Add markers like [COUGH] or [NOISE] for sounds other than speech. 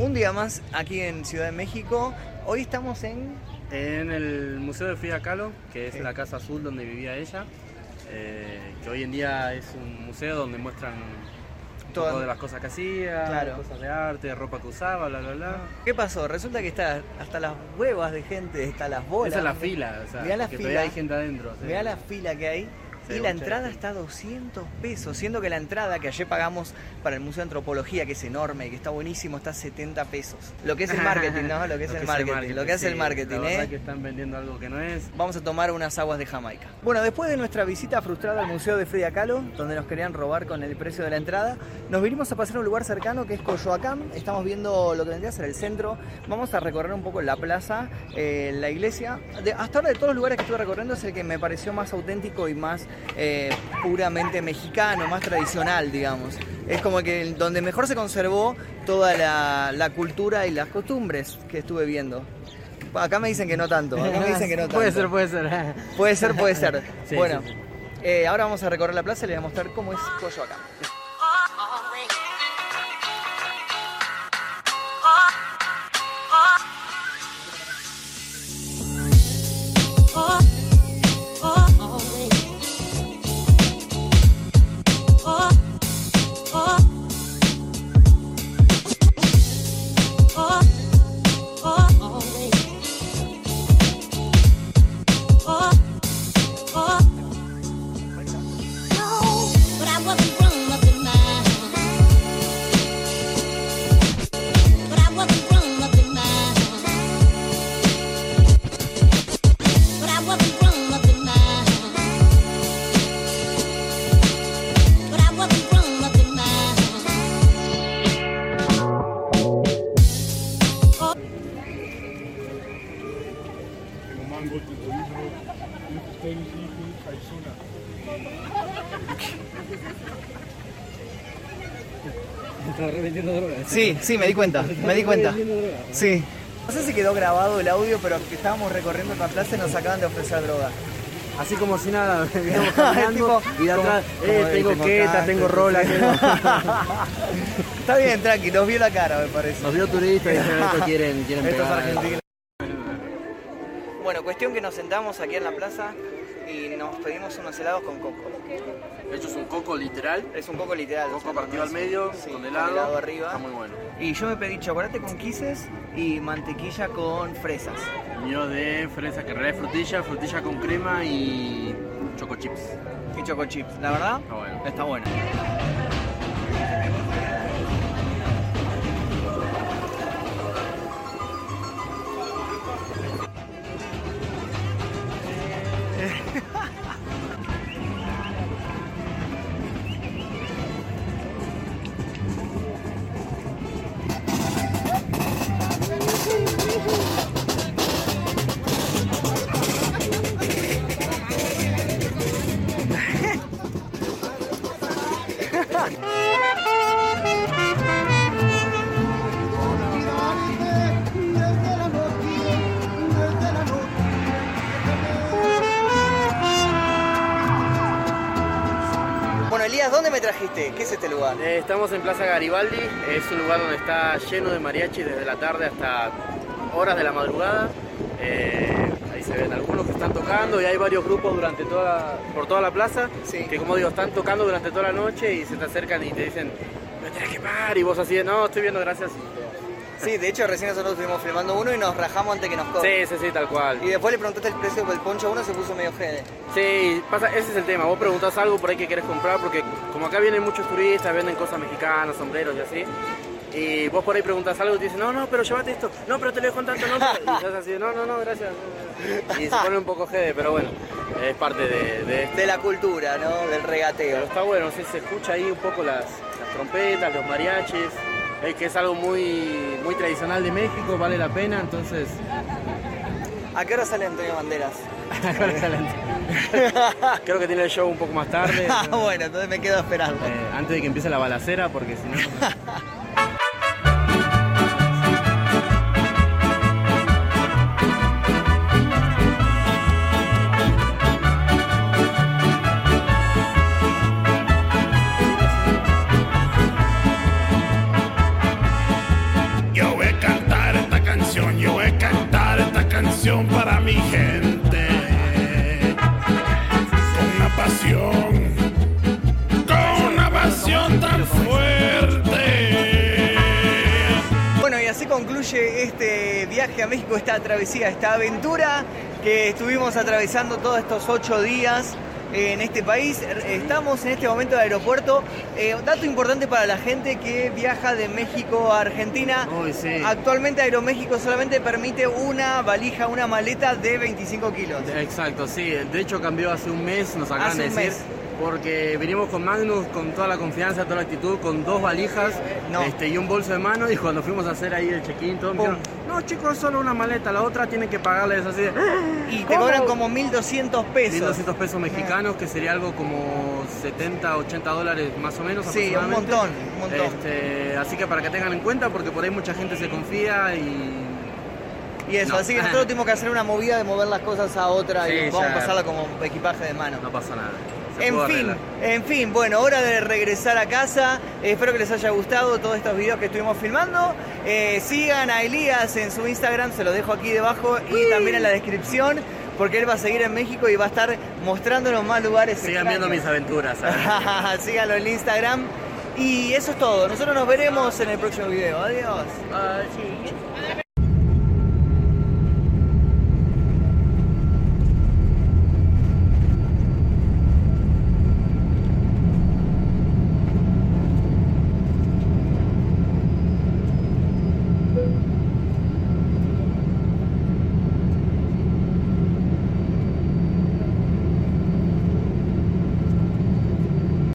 Un día más aquí en Ciudad de México. Hoy estamos en... En el Museo de Frida Kahlo, que es la casa azul donde vivía ella, eh, que hoy en día es un museo donde muestran Todas- de las cosas que hacía, Claro. cosas de arte, ropa que usaba, bla, bla, bla. ¿Qué pasó? Resulta que está hasta las huevas de gente, está las bolas. Esa es la fila, o sea, la que fila. todavía hay gente adentro. sí. Mirá la fila que hay. Y la entrada está a 200 pesos, siendo que la entrada que ayer pagamos para el Museo de Antropología, que es enorme y que está buenísimo, está a 70 pesos. Lo que es el marketing, ¿no? Lo que es el marketing, lo que hace el sí, marketing, la verdad ¿eh? que están vendiendo algo que no es. Vamos a tomar unas aguas de Jamaica. Bueno, después de nuestra visita frustrada al Museo de Frida Kahlo, donde nos querían robar con el precio de la entrada, nos vinimos a pasar a un lugar cercano que es Coyoacán. Estamos viendo lo que vendría a ser el centro. Vamos a recorrer un poco la plaza, eh, la iglesia. De- hasta ahora de todos los lugares que estuve recorriendo es el que me pareció más auténtico y más eh, puramente mexicano, más tradicional, digamos. Es como que donde mejor se conservó toda la, la cultura y las costumbres que estuve viendo. Acá me dicen que no tanto. Acá me dicen que no tanto. Puede ser, puede ser. Puede ser, puede ser. [LAUGHS] Sí, bueno, sí, sí. eh, ahora vamos a recorrer la plaza y les voy a mostrar cómo es Coyoacán. Estaba revendiendo drogas. Sí, sí, me di cuenta, me di cuenta. Sí. No sé si quedó grabado el audio, pero que estábamos recorriendo la plaza y nos acaban de ofrecer droga. Así como si nada, [LAUGHS] veníamos caminando Tipo, y de atrás, como- eh, como, tengo tengo queta, tengo rola, tengo... [LAUGHS] Está bien, tranqui, nos vio la cara, me parece. Nos vio turistas y dijeron, esto quieren, quieren Estos pegar. argentinos. Bueno, cuestión que nos sentamos aquí en la plaza y nos pedimos unos helados con coco. Hecho es un coco literal, Es un coco literal. coco partido al medio, sí, con helado, helado arriba. está muy bueno. Y yo me pedí chocolate con quises y mantequilla con fresas. Mío de fresa, que es frutilla, frutilla con crema y choco chips. Y choco chips. La verdad, Está bueno. está. Bueno, me trajiste? ¿Qué es este lugar? Eh, estamos en Plaza Garibaldi, es un lugar donde está lleno de mariachi desde la tarde hasta horas de la madrugada. Eh, ahí se ven algunos que están tocando y hay varios grupos durante toda, por toda la plaza Sí. que como digo están tocando durante toda la noche y se te acercan y te dicen me tienes que pagar y vos así de no estoy viendo gracias Sí, de hecho recién nosotros estuvimos filmando uno y nos rajamos antes que nos cobre. sí sí sí tal cual Y después le preguntaste el precio del poncho a uno se puso medio jede. Sí, pasa, ese es el tema. Vos preguntás algo por ahí que querés comprar, porque como acá vienen muchos turistas, venden cosas mexicanas, sombreros y así. Y vos por ahí preguntás algo y te dicen, no, no, pero llévate esto. No, pero te lo dejo en tanto, no. pero-". Y estás así, no, no, no, gracias. Y se pone un poco jede, pero bueno, es parte de, de la cultura, ¿no? Del Pero regateo. está bueno, sí, se escucha ahí un poco las, las trompetas, los mariachis. Es que es algo muy, muy tradicional de México, vale la pena, entonces... ¿A qué hora sale Antonio Banderas? [LAUGHS] [LAUGHS] Creo que tiene el show un poco más tarde. Ah, bueno, entonces me quedo esperando. Eh, antes de que empiece la balacera, porque si no. [LAUGHS] para mi gente. Con una pasión, con una pasión tan fuerte. Bueno, y así concluye este viaje a México, esta travesía, esta aventura que estuvimos atravesando todos estos ocho días en este país. Estamos en este momento en el aeropuerto. Eh, dato importante para la gente que viaja de México a Argentina. Sí. Actualmente Aeroméxico solamente permite una valija, una maleta de 25 kilos. Exacto, sí. De hecho cambió hace un mes, nos acaban de decir. mes. Porque vinimos con Magnus con toda la confianza, toda la actitud, con dos valijas No. este, y un bolso de mano. Y cuando fuimos a hacer ahí el check-in, todos me dijeron, no chicos, solo una maleta, la otra tienen que pagarles así de... Y te ¿Cómo? cobran como 1.200 pesos. 1.200 pesos mexicanos, que sería algo como 70, 80 dólares más o menos. Sí, un montón, un montón. Este, así que para que tengan en cuenta, porque por ahí mucha gente se confía y... Y eso, No. así que nosotros [LAUGHS] tuvimos que hacer una movida de mover las cosas a otra y vamos a pasarla como equipaje de mano. No pasa nada. Se En fin, arreglar. en fin, bueno, hora de regresar a casa. Eh, espero que les haya gustado todos estos videos que estuvimos filmando. Eh, sigan a Elías en su Instagram, se lo dejo aquí debajo y también en la descripción, porque él va a seguir en México y va a estar mostrándonos más lugares. Sigan viendo mis aventuras. [LAUGHS] Síganlo en Instagram. Y eso es todo. Nosotros nos veremos en el próximo video. Adiós. Bye.